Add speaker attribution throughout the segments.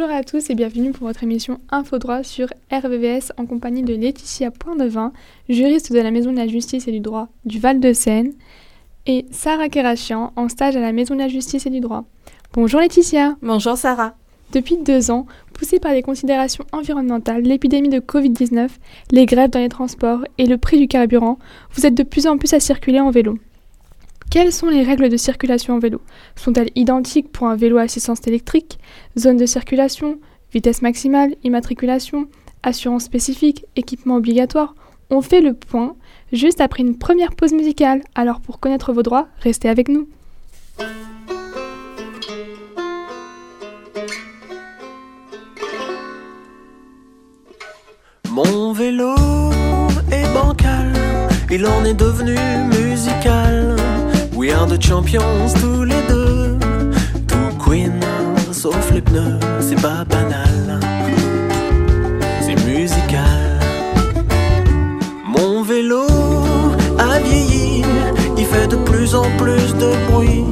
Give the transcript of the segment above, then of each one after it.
Speaker 1: Bonjour à tous et bienvenue pour votre émission Info Droit sur RVVS en compagnie de Laetitia Poindevin, juriste de la Maison de la Justice et du Droit du Val-de-Seine, et Sarah Kerachian, en stage à la Maison de la Justice et du Droit. Bonjour Laetitia.
Speaker 2: Bonjour Sarah.
Speaker 1: Depuis deux ans, poussée par les considérations environnementales, l'épidémie de Covid-19, les grèves dans les transports et le prix du carburant, vous êtes de plus en plus à circuler en vélo. Quelles sont les règles de circulation en vélo? Sont-elles identiques pour un vélo à assistance électrique? Zone de circulation Vitesse maximale Immatriculation Assurance spécifique Équipement obligatoire? On fait le point juste après une première pause musicale. Alors pour connaître vos droits, restez avec nous.
Speaker 3: Mon vélo est bancal, il en est devenu. We are champions tous les deux? Tout queen, sauf les pneus, c'est pas banal. C'est musical. Mon vélo a vieilli, il fait de plus en plus de bruit.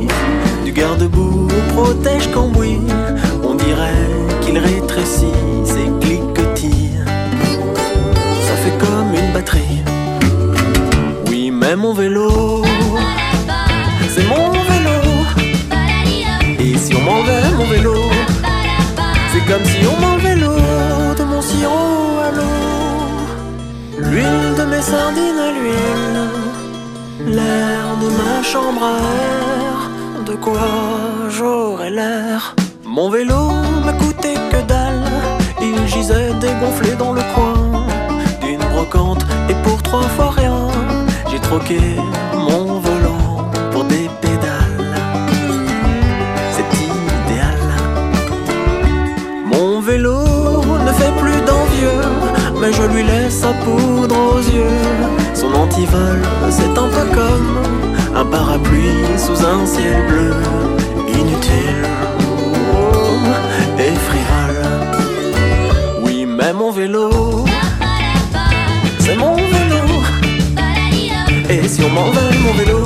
Speaker 3: Sardines à l'huile, l'air de ma chambre à air. De quoi j'aurais l'air Mon vélo m'a coûté que dalle, il gisait dégonflé dans le coin d'une brocante. Et pour trois fois rien, j'ai troqué je lui laisse sa poudre aux yeux. Son antivol, c'est un peu comme un parapluie sous un ciel bleu. Inutile oh, et frivole. Oui, mais mon vélo, c'est mon vélo. Et si on m'enlevait mon vélo,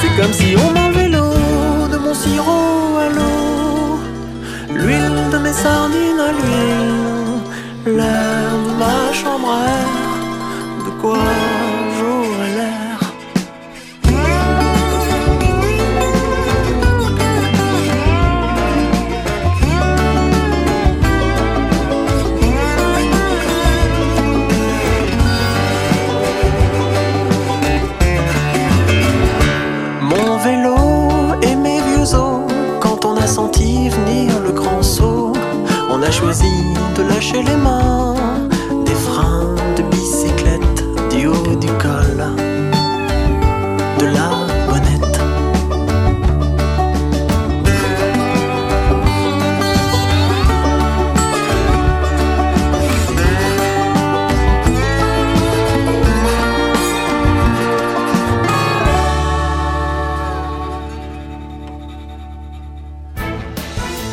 Speaker 3: c'est comme si on m'enlevait l'eau de mon sirop à l'eau. L'huile de mes sardines à l'huile, l'air de ma chambre. De quoi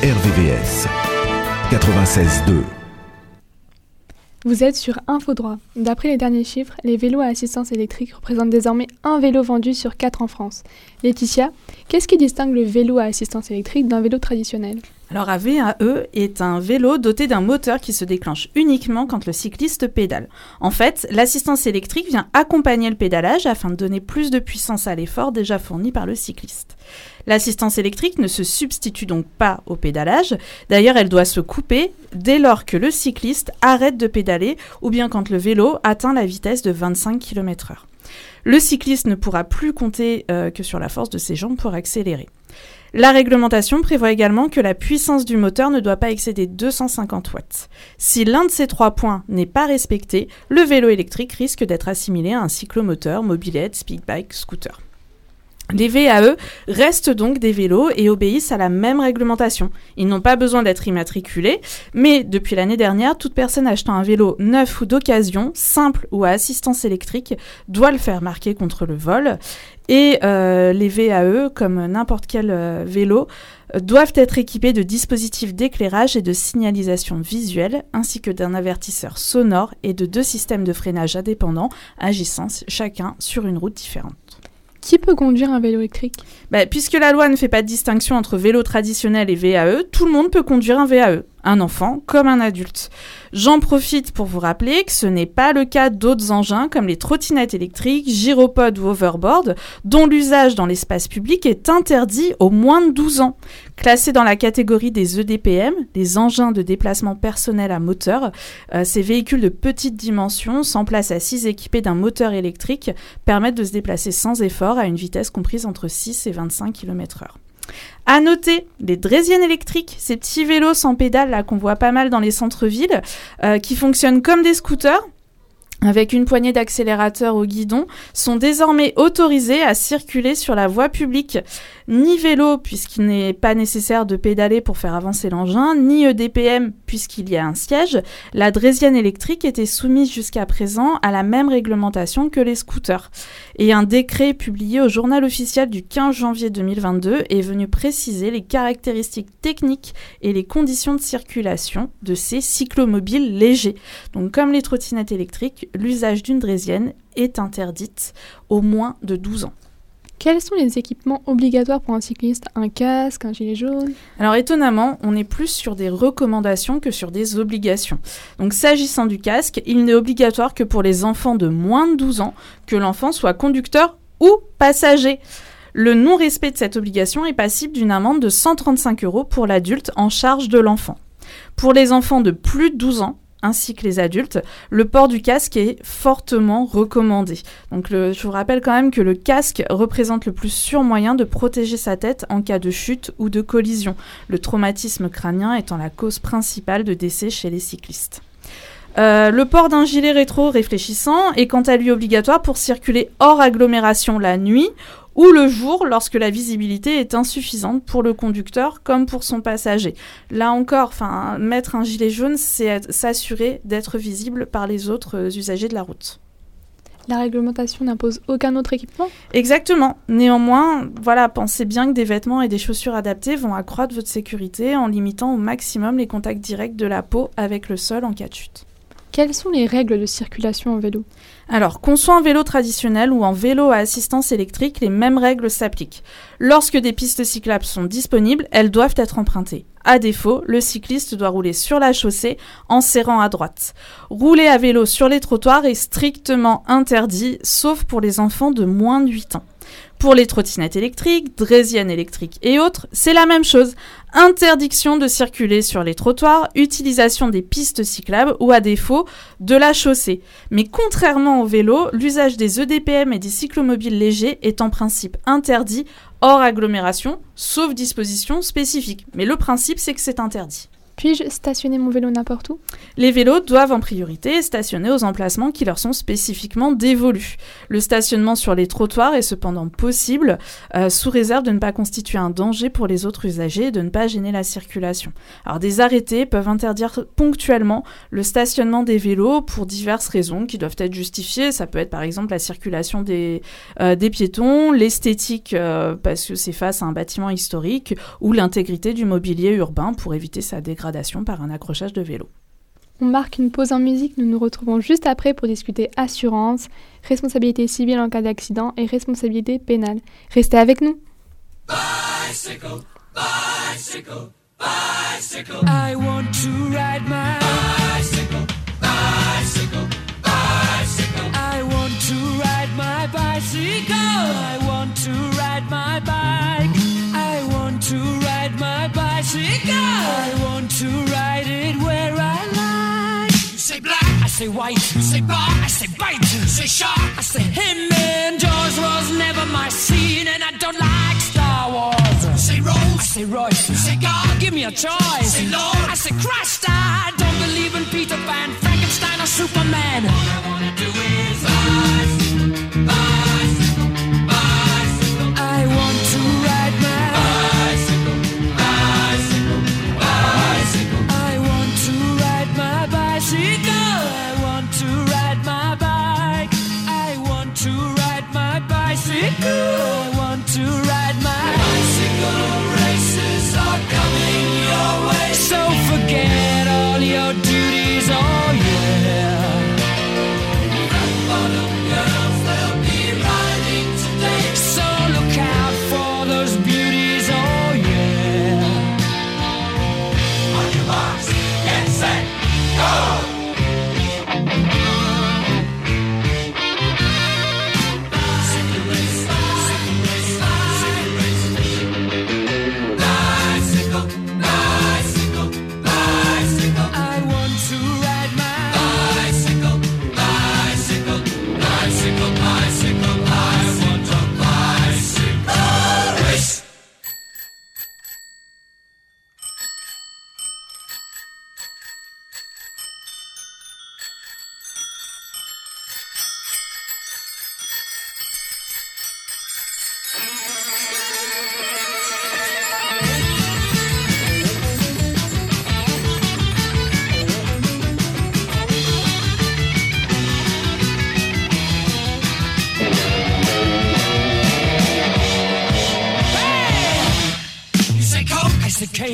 Speaker 4: RVVS 96.2
Speaker 1: Vous êtes sur Infodroit. D'après les derniers chiffres, les vélos à assistance électrique représentent désormais un vélo vendu sur quatre en France. Laetitia, qu'est-ce qui distingue le vélo à assistance électrique d'un vélo traditionnel?
Speaker 2: Alors un VAE est un vélo doté d'un moteur qui se déclenche uniquement quand le cycliste pédale. En fait, l'assistance électrique vient accompagner le pédalage afin de donner plus de puissance à l'effort déjà fourni par le cycliste. L'assistance électrique ne se substitue donc pas au pédalage. D'ailleurs, elle doit se couper dès lors que le cycliste arrête de pédaler ou bien quand le vélo atteint la vitesse de 25 km/h. Le cycliste ne pourra plus compter euh, que sur la force de ses jambes pour accélérer. La réglementation prévoit également que la puissance du moteur ne doit pas excéder 250 watts. Si l'un de ces trois points n'est pas respecté, le vélo électrique risque d'être assimilé à un cyclomoteur, mobilette, speedbike, scooter. Les VAE restent donc des vélos et obéissent à la même réglementation. Ils n'ont pas besoin d'être immatriculés, mais depuis l'année dernière, toute personne achetant un vélo neuf ou d'occasion, simple ou à assistance électrique, doit le faire marquer contre le vol. Et euh, les VAE, comme n'importe quel euh, vélo, euh, doivent être équipés de dispositifs d'éclairage et de signalisation visuelle, ainsi que d'un avertisseur sonore et de deux systèmes de freinage indépendants agissant chacun sur une route différente.
Speaker 1: Qui peut conduire un vélo électrique?
Speaker 2: Bah, puisque la loi ne fait pas de distinction entre vélo traditionnel et VAE, tout le monde peut conduire un VAE, un enfant comme un adulte. J'en profite pour vous rappeler que ce n'est pas le cas d'autres engins comme les trottinettes électriques, gyropodes ou overboard, dont l'usage dans l'espace public est interdit aux moins de 12 ans. Classés dans la catégorie des EDPM, les engins de déplacement personnel à moteur, euh, ces véhicules de petite dimension, sans place assise équipés d'un moteur électrique, permettent de se déplacer sans effort à une vitesse comprise entre 6 et 25 km/h. À noter les draisiennes électriques, ces petits vélos sans pédales là qu'on voit pas mal dans les centres-villes, euh, qui fonctionnent comme des scooters avec une poignée d'accélérateur au guidon, sont désormais autorisés à circuler sur la voie publique. Ni vélo, puisqu'il n'est pas nécessaire de pédaler pour faire avancer l'engin, ni EDPM, puisqu'il y a un siège. La draisienne électrique était soumise jusqu'à présent à la même réglementation que les scooters. Et un décret publié au journal officiel du 15 janvier 2022 est venu préciser les caractéristiques techniques et les conditions de circulation de ces cyclomobiles légers. Donc comme les trottinettes électriques, l'usage d'une draisienne est interdite au moins de 12 ans.
Speaker 1: Quels sont les équipements obligatoires pour un cycliste? Un casque, un gilet jaune?
Speaker 2: Alors étonnamment, on est plus sur des recommandations que sur des obligations. Donc s'agissant du casque, il n'est obligatoire que pour les enfants de moins de 12 ans que l'enfant soit conducteur ou passager. Le non-respect de cette obligation est passible d'une amende de 135 euros pour l'adulte en charge de l'enfant. Pour les enfants de plus de 12 ans, ainsi que les adultes, le port du casque est fortement recommandé. Je vous rappelle quand même que le casque représente le plus sûr moyen de protéger sa tête en cas de chute ou de collision, le traumatisme crânien étant la cause principale de décès chez les cyclistes. Euh, le port d'un gilet rétro réfléchissant est quant à lui obligatoire pour circuler hors agglomération la nuit ou le jour lorsque la visibilité est insuffisante pour le conducteur comme pour son passager. Là encore, enfin, mettre un gilet jaune, c'est s'assurer d'être visible par les autres euh, usagers de la route.
Speaker 1: La réglementation n'impose aucun autre équipement?
Speaker 2: Exactement. Néanmoins, voilà, pensez bien que des vêtements et des chaussures adaptés vont accroître votre sécurité en limitant au maximum les contacts directs de la peau avec le sol en cas de chute.
Speaker 1: Quelles sont les règles de circulation en vélo?
Speaker 2: Alors, qu'on soit en vélo traditionnel ou en vélo à assistance électrique, les mêmes règles s'appliquent. Lorsque des pistes cyclables sont disponibles, elles doivent être empruntées. À défaut, le cycliste doit rouler sur la chaussée en serrant à droite. Rouler à vélo sur les trottoirs est strictement interdit, sauf pour les enfants de moins de 8 ans. Pour les trottinettes électriques, draisiennes électriques et autres, c'est la même chose. Interdiction de circuler sur les trottoirs, utilisation des pistes cyclables ou à défaut de la chaussée. Mais contrairement au vélo, l'usage des EDPM et des cyclomobiles légers est en principe interdit hors agglomération, sauf disposition spécifique. Mais le principe, c'est que c'est interdit.
Speaker 1: Puis-je stationner mon vélo n'importe où?
Speaker 2: Les vélos doivent en priorité stationner aux emplacements qui leur sont spécifiquement dévolus. Le stationnement sur les trottoirs est cependant possible, euh, sous réserve de ne pas constituer un danger pour les autres usagers et de ne pas gêner la circulation. Alors des arrêtés peuvent interdire ponctuellement le stationnement des vélos pour diverses raisons qui doivent être justifiées. Ça peut être par exemple la circulation des, euh, des piétons, l'esthétique euh, parce que c'est face à un bâtiment historique, ou l'intégrité du mobilier urbain pour éviter sa dégradation par un accrochage de vélo.
Speaker 1: On marque une pause en musique, nous nous retrouvons juste après pour discuter assurance, responsabilité civile en cas d'accident et responsabilité pénale. Restez avec nous. Bicycle, bicycle, bicycle. I want to ride my bicycle, bicycle, say white. You say bar, I say bite. Say shark, I say him. And Jaws was never my scene, and I don't like Star Wars. Say Rose, I say Royce. Say God, give me a choice. Say Lord, I say Christ. I don't believe in Peter Pan, Frankenstein, or Superman. All I wanna do is rise,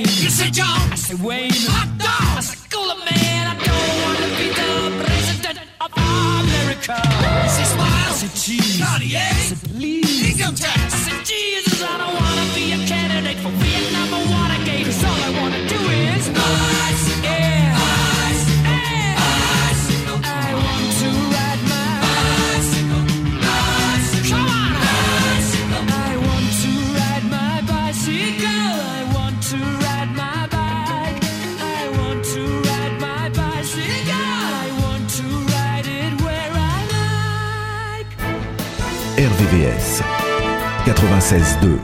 Speaker 5: say John. I say Wayne. Hot dog. I say Cooler Man. I don't want to be the president of America. I say Smile. I say Cheese. Cartier. I say Please. Income tax. I say Jesus. I don't want to be a candidate for Vietnam or Watergate. Cause all I want to do is ice. Yeah. Ice. Yeah. I want to ride my bicycle. Bicycle. Come on. Bicycle. I want to ride my bicycle. I want to
Speaker 4: RVVS 96.2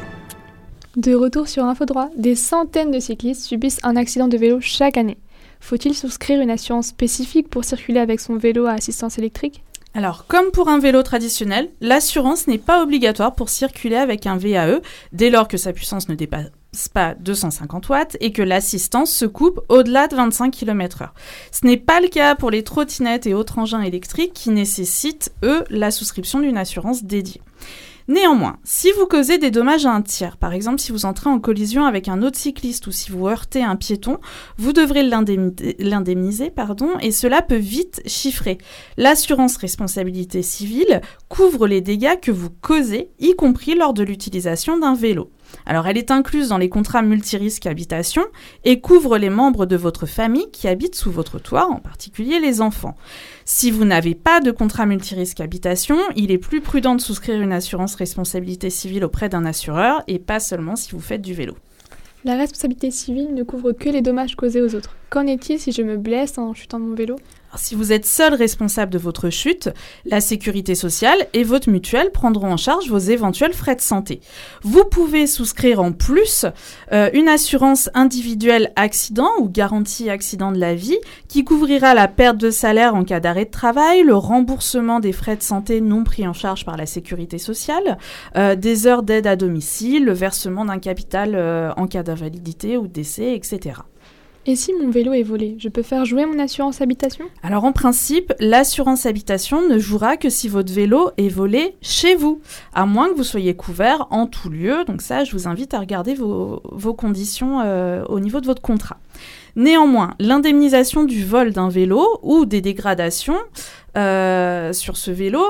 Speaker 1: De retour sur Infodroit, des centaines de cyclistes subissent un accident de vélo chaque année. Faut-il souscrire une assurance spécifique pour circuler avec son vélo à assistance électrique?
Speaker 2: Alors, comme pour un vélo traditionnel, l'assurance n'est pas obligatoire pour circuler avec un VAE dès lors que sa puissance ne dépasse pas 250 watts et que l'assistance se coupe au-delà de 25 km/h. Ce n'est pas le cas pour les trottinettes et autres engins électriques qui nécessitent, eux, la souscription d'une assurance dédiée. Néanmoins, si vous causez des dommages à un tiers, par exemple si vous entrez en collision avec un autre cycliste ou si vous heurtez un piéton, vous devrez l'indemniser, pardon, et cela peut vite chiffrer. L'assurance responsabilité civile couvre les dégâts que vous causez, y compris lors de l'utilisation d'un vélo. Alors elle est incluse dans les contrats multirisques habitation et couvre les membres de votre famille qui habitent sous votre toit, en particulier les enfants. Si vous n'avez pas de contrat multirisque habitation, il est plus prudent de souscrire une assurance responsabilité civile auprès d'un assureur et pas seulement si vous faites du vélo.
Speaker 1: La responsabilité civile ne couvre que les dommages causés aux autres. Qu'en est-il si je me blesse en chutant de mon vélo?
Speaker 2: Si vous êtes seul responsable de votre chute, la sécurité sociale et votre mutuelle prendront en charge vos éventuels frais de santé. Vous pouvez souscrire en plus euh, une assurance individuelle accident ou garantie accident de la vie qui couvrira la perte de salaire en cas d'arrêt de travail, le remboursement des frais de santé non pris en charge par la sécurité sociale, euh, des heures d'aide à domicile, le versement d'un capital euh, en cas d'invalidité ou de décès, etc.
Speaker 1: Et si mon vélo est volé, je peux faire jouer mon assurance habitation?
Speaker 2: Alors en principe, l'assurance habitation ne jouera que si votre vélo est volé chez vous, à moins que vous soyez couvert en tout lieu. Donc ça, je vous invite à regarder vos, conditions euh, au niveau de votre contrat. Néanmoins, l'indemnisation du vol d'un vélo ou des dégradations euh, sur ce vélo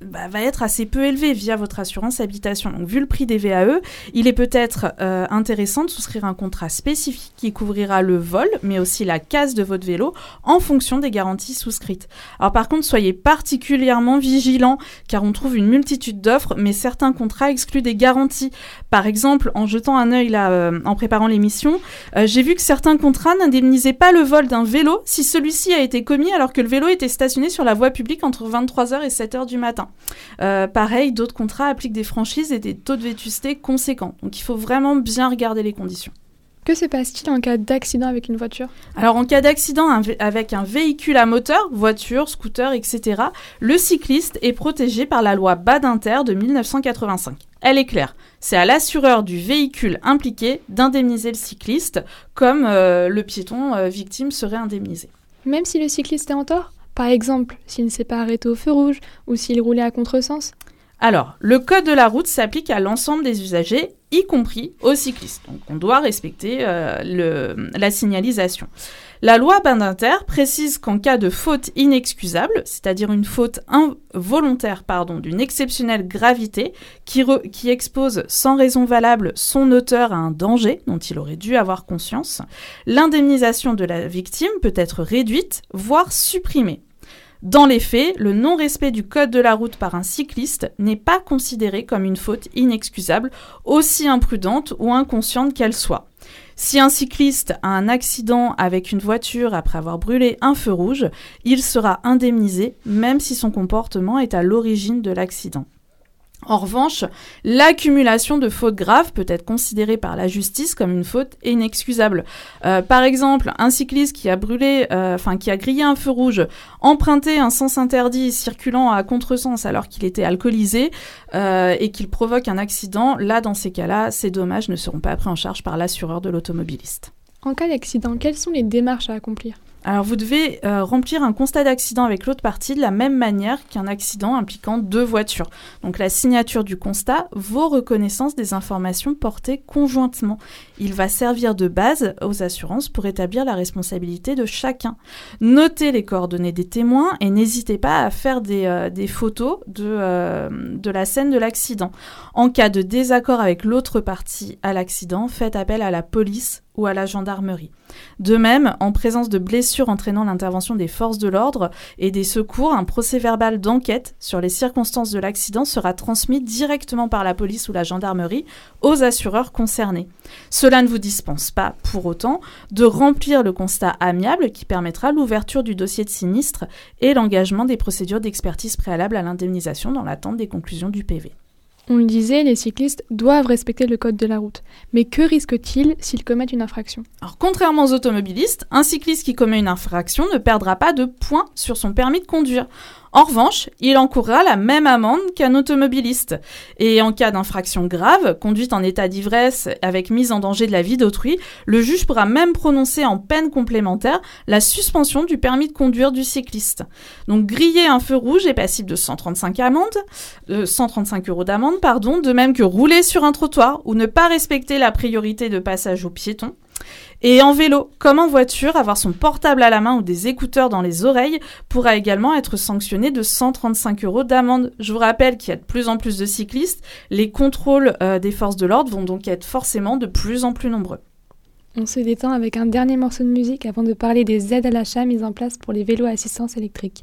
Speaker 2: va être assez peu élevé via votre assurance habitation. Donc, vu le prix des VAE, il est peut-être euh, intéressant de souscrire un contrat spécifique qui couvrira le vol, mais aussi la casse de votre vélo en fonction des garanties souscrites. Alors, par contre, soyez particulièrement vigilants car on trouve une multitude d'offres, mais certains contrats excluent des garanties. Par exemple, en jetant un œil là, euh, en préparant l'émission, euh, j'ai vu que certains contrats n'indemnisaient pas le vol d'un vélo si celui-ci a été commis alors que le vélo était stationné sur la voie publique entre 23h et 7h du matin. Euh, pareil, d'autres contrats appliquent des franchises et des taux de vétusté conséquents. Donc il faut vraiment bien regarder les conditions.
Speaker 1: Que se passe-t-il en cas d'accident avec une voiture?
Speaker 2: Alors en cas d'accident avec un véhicule à moteur, voiture, scooter, etc., le cycliste est protégé par la loi Badinter de 1985. Elle est claire, c'est à l'assureur du véhicule impliqué d'indemniser le cycliste comme euh, le piéton euh, victime serait indemnisé.
Speaker 1: Même si le cycliste est en tort? Par exemple, s'il ne s'est pas arrêté au feu rouge ou s'il roulait à contresens
Speaker 2: Alors, le code de la route s'applique à l'ensemble des usagers, y compris aux cyclistes. Donc, on doit respecter euh, la signalisation. La loi Badinter précise qu'en cas de faute inexcusable, c'est-à-dire une faute involontaire pardon, d'une exceptionnelle gravité qui expose sans raison valable son auteur à un danger dont il aurait dû avoir conscience, l'indemnisation de la victime peut être réduite, voire supprimée. Dans les faits, le non-respect du code de la route par un cycliste n'est pas considéré comme une faute inexcusable, aussi imprudente ou inconsciente qu'elle soit. Si un cycliste a un accident avec une voiture après avoir brûlé un feu rouge, il sera indemnisé même si son comportement est à l'origine de l'accident. En revanche, l'accumulation de fautes graves peut être considérée par la justice comme une faute inexcusable. Euh, par exemple, un cycliste qui a brûlé, euh, enfin qui a grillé un feu rouge, emprunté un sens interdit circulant à contresens alors qu'il était alcoolisé euh, et qu'il provoque un accident, là dans ces cas-là, ces dommages ne seront pas pris en charge par l'assureur de l'automobiliste.
Speaker 1: En cas d'accident, quelles sont les démarches à accomplir?
Speaker 2: Alors vous devez euh, remplir un constat d'accident avec l'autre partie de la même manière qu'un accident impliquant deux voitures. Donc la signature du constat vaut reconnaissance des informations portées conjointement. Il va servir de base aux assurances pour établir la responsabilité de chacun. Notez les coordonnées des témoins et n'hésitez pas à faire des, euh, photos de, euh, de la scène de l'accident. En cas de désaccord avec l'autre partie à l'accident, faites appel à la police ou à la gendarmerie. De même, en présence de blessures entraînant l'intervention des forces de l'ordre et des secours, un procès verbal d'enquête sur les circonstances de l'accident sera transmis directement par la police ou la gendarmerie aux assureurs concernés. Cela ne vous dispense pas, pour autant, de remplir le constat amiable qui permettra l'ouverture du dossier de sinistre et l'engagement des procédures d'expertise préalable à l'indemnisation dans l'attente des conclusions du PV.
Speaker 1: On le disait, les cyclistes doivent respecter le code de la route. Mais que risquent-ils s'ils commettent une infraction?
Speaker 2: Alors, contrairement aux automobilistes, un cycliste qui commet une infraction ne perdra pas de points sur son permis de conduire. En revanche, il encourra la même amende qu'un automobiliste. Et en cas d'infraction grave, conduite en état d'ivresse avec mise en danger de la vie d'autrui, le juge pourra même prononcer en peine complémentaire la suspension du permis de conduire du cycliste. Donc griller un feu rouge est passible de 135 amendes, de 135 euros d'amende, pardon, de même que rouler sur un trottoir ou ne pas respecter la priorité de passage aux piétons. Et en vélo, comme en voiture, avoir son portable à la main ou des écouteurs dans les oreilles pourra également être sanctionné de 135 euros d'amende. Je vous rappelle qu'il y a de plus en plus de cyclistes. Les contrôles euh, des forces de l'ordre vont donc être forcément de plus en plus nombreux.
Speaker 1: On se détend avec un dernier morceau de musique avant de parler des aides à l'achat mises en place pour les vélos à assistance électrique.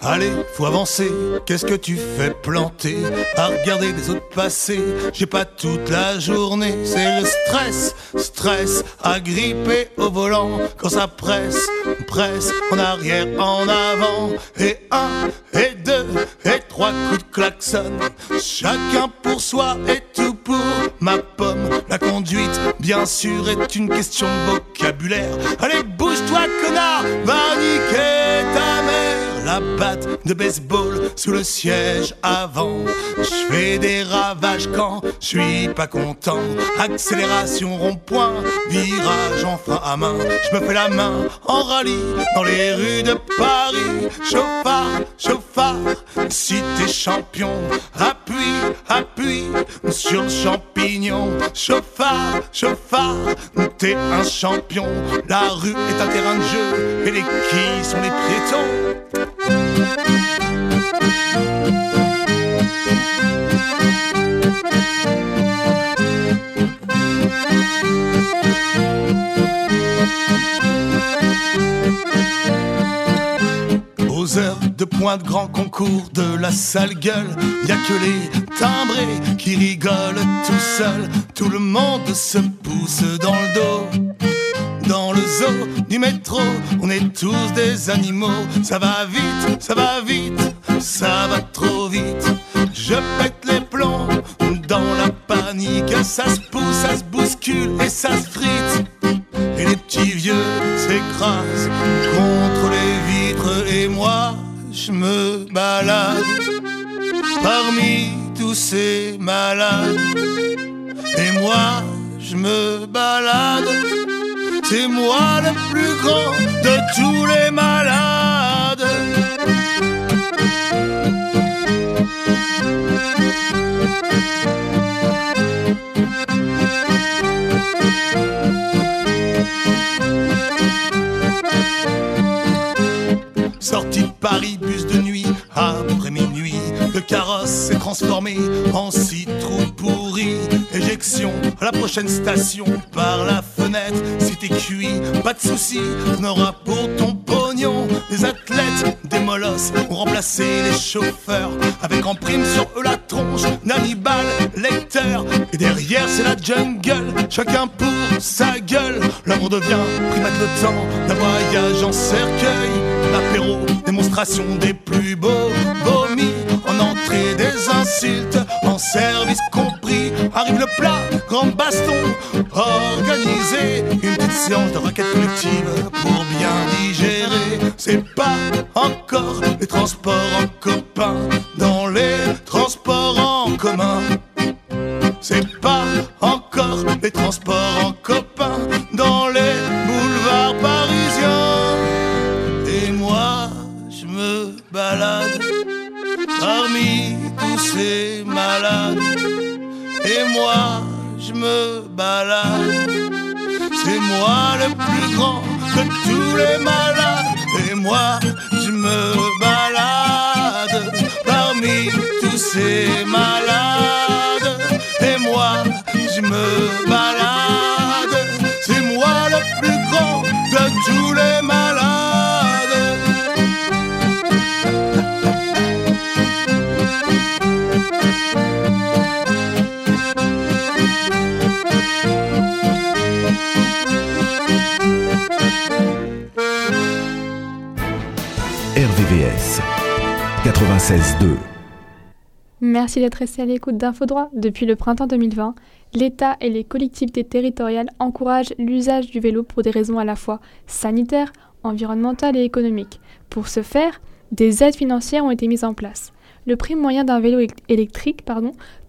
Speaker 6: Allez, faut avancer, qu'est-ce que tu fais planter? À regarder les autres passer, j'ai pas toute la journée. C'est le stress, stress, agrippé au volant. Quand ça presse, presse, en arrière, en avant. Et un, et deux, et trois coups de klaxon. Chacun pour soi et tout pour ma pomme. La conduite, bien sûr, est une question de vocabulaire. Allez, bouge-toi connard, manichetta me la batte de baseball sous le siège avant. Je fais des ravages quand je suis pas content. Accélération rond-point, virage en frein à main. Je me fais la main en rallye dans les rues de Paris. Chauffard, chauffard, si t'es champion, appuie, appuie sur le champignon. Chauffard, chauffard, t'es un champion. La rue est un terrain de jeu et les quilles sont les piétons. Aux heures de pointe grand concours de la sale gueule, y a que les timbrés qui rigolent tout seuls. Tout le monde se pousse dans le dos du métro. On est tous des animaux. Ça va vite, ça va vite, ça va trop vite. Je pète les plombs dans la panique. Ça se pousse, ça se bouscule et ça se frite. Et les petits vieux s'écrasent contre les vitres. Et moi, je me balade parmi tous ces malades. Et moi, je me balade c'est moi le plus grand de tous les malades. Sortie de Paris, bus de nuit, après minuit, le carrosse s'est transformé en citrouille pourrie. Éjection à la prochaine station par la fenêtre. Si t'es cuit, pas de soucis, on aura pour ton pognon des athlètes, des molosses ont remplacé les chauffeurs avec en prime sur eux la tronche d'Hannibal Lecter. Et derrière c'est la jungle, chacun pour sa gueule. L'amour devient primate le temps d'un voyage en cercueil. L'apéro, démonstration des plus beaux vomis en entrée des insultes, en service compris. Le plat, grand baston, organisé. Une petite séance de requête collective pour bien digérer. C'est pas encore les transports en copain Et moi, je me balade. C'est moi le plus grand de tous les malades. Et moi, je me balade parmi tous ces malades. Et moi, je me balade. C'est moi le plus grand de tous les malades.
Speaker 4: 96.2
Speaker 1: Merci d'être resté à l'écoute d'Infodroit. Depuis le printemps 2020, l'État et les collectivités territoriales encouragent l'usage du vélo pour des raisons à la fois sanitaires, environnementales et économiques. Pour ce faire, des aides financières ont été mises en place. Le prix moyen d'un vélo éle- électrique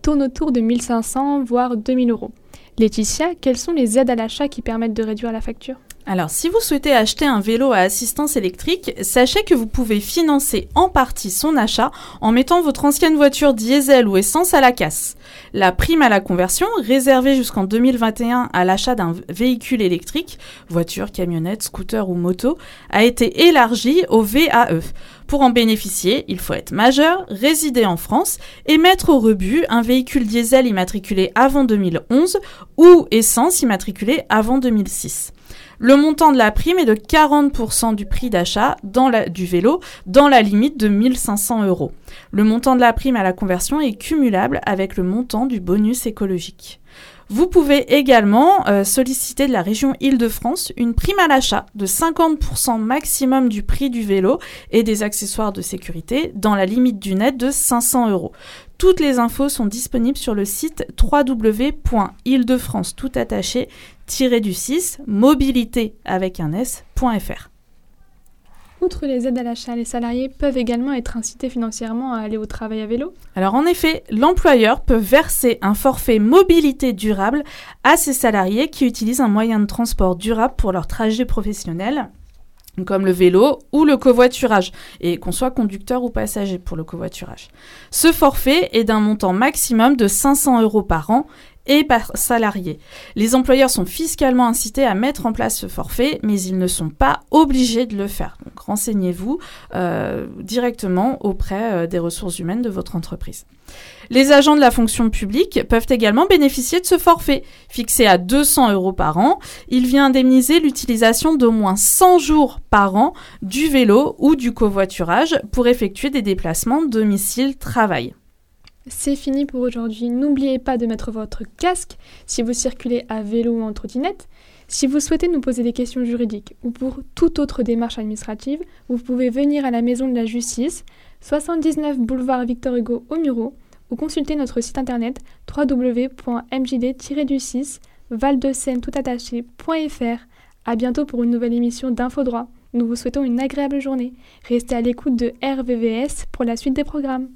Speaker 1: tourne autour de 1500 voire 2000 euros. Laetitia, quelles sont les aides à l'achat qui permettent de réduire la facture?
Speaker 2: Alors, si vous souhaitez acheter un vélo à assistance électrique, sachez que vous pouvez financer en partie son achat en mettant votre ancienne voiture diesel ou essence à la casse. La prime à la conversion, réservée jusqu'en 2021 à l'achat d'un véhicule électrique, voiture, camionnette, scooter ou moto, a été élargie au VAE. Pour en bénéficier, il faut être majeur, résider en France et mettre au rebut un véhicule diesel immatriculé avant 2011 ou essence immatriculée avant 2006. Le montant de la prime est de 40% du prix d'achat du vélo dans la limite de 1500 euros. Le montant de la prime à la conversion est cumulable avec le montant du bonus écologique. Vous pouvez également euh, solliciter de la région Île-de-France une prime à l'achat de 50% maximum du prix du vélo et des accessoires de sécurité dans la limite du net de 500 euros. Toutes les infos sont disponibles sur le site www.île-de-france tout attaché du 6 mobilité avec un s.fr.
Speaker 1: Outre les aides à l'achat, les salariés peuvent également être incités financièrement à aller au travail à vélo.
Speaker 2: Alors en effet, l'employeur peut verser un forfait mobilité durable à ses salariés qui utilisent un moyen de transport durable pour leur trajet professionnel comme le vélo ou le covoiturage, et qu'on soit conducteur ou passager pour le covoiturage. Ce forfait est d'un montant maximum de 500 euros par an et par salarié. Les employeurs sont fiscalement incités à mettre en place ce forfait, mais ils ne sont pas obligés de le faire. Donc renseignez-vous euh, directement auprès euh, des ressources humaines de votre entreprise. Les agents de la fonction publique peuvent également bénéficier de ce forfait, fixé à 200 euros par an. Il vient indemniser l'utilisation d'au moins 100 jours par an du vélo ou du covoiturage pour effectuer des déplacements domicile-travail.
Speaker 1: C'est fini pour aujourd'hui. N'oubliez pas de mettre votre casque si vous circulez à vélo ou en trottinette. Si vous souhaitez nous poser des questions juridiques ou pour toute autre démarche administrative, vous pouvez venir à la Maison de la Justice, 79 boulevard Victor Hugo au Muro, ou consulter notre site internet www.mjd-du6 valdeseine-toutattaché.fr. À bientôt pour une nouvelle émission d'Infodroit. Nous vous souhaitons une agréable journée. Restez à l'écoute de RVVS pour la suite des programmes.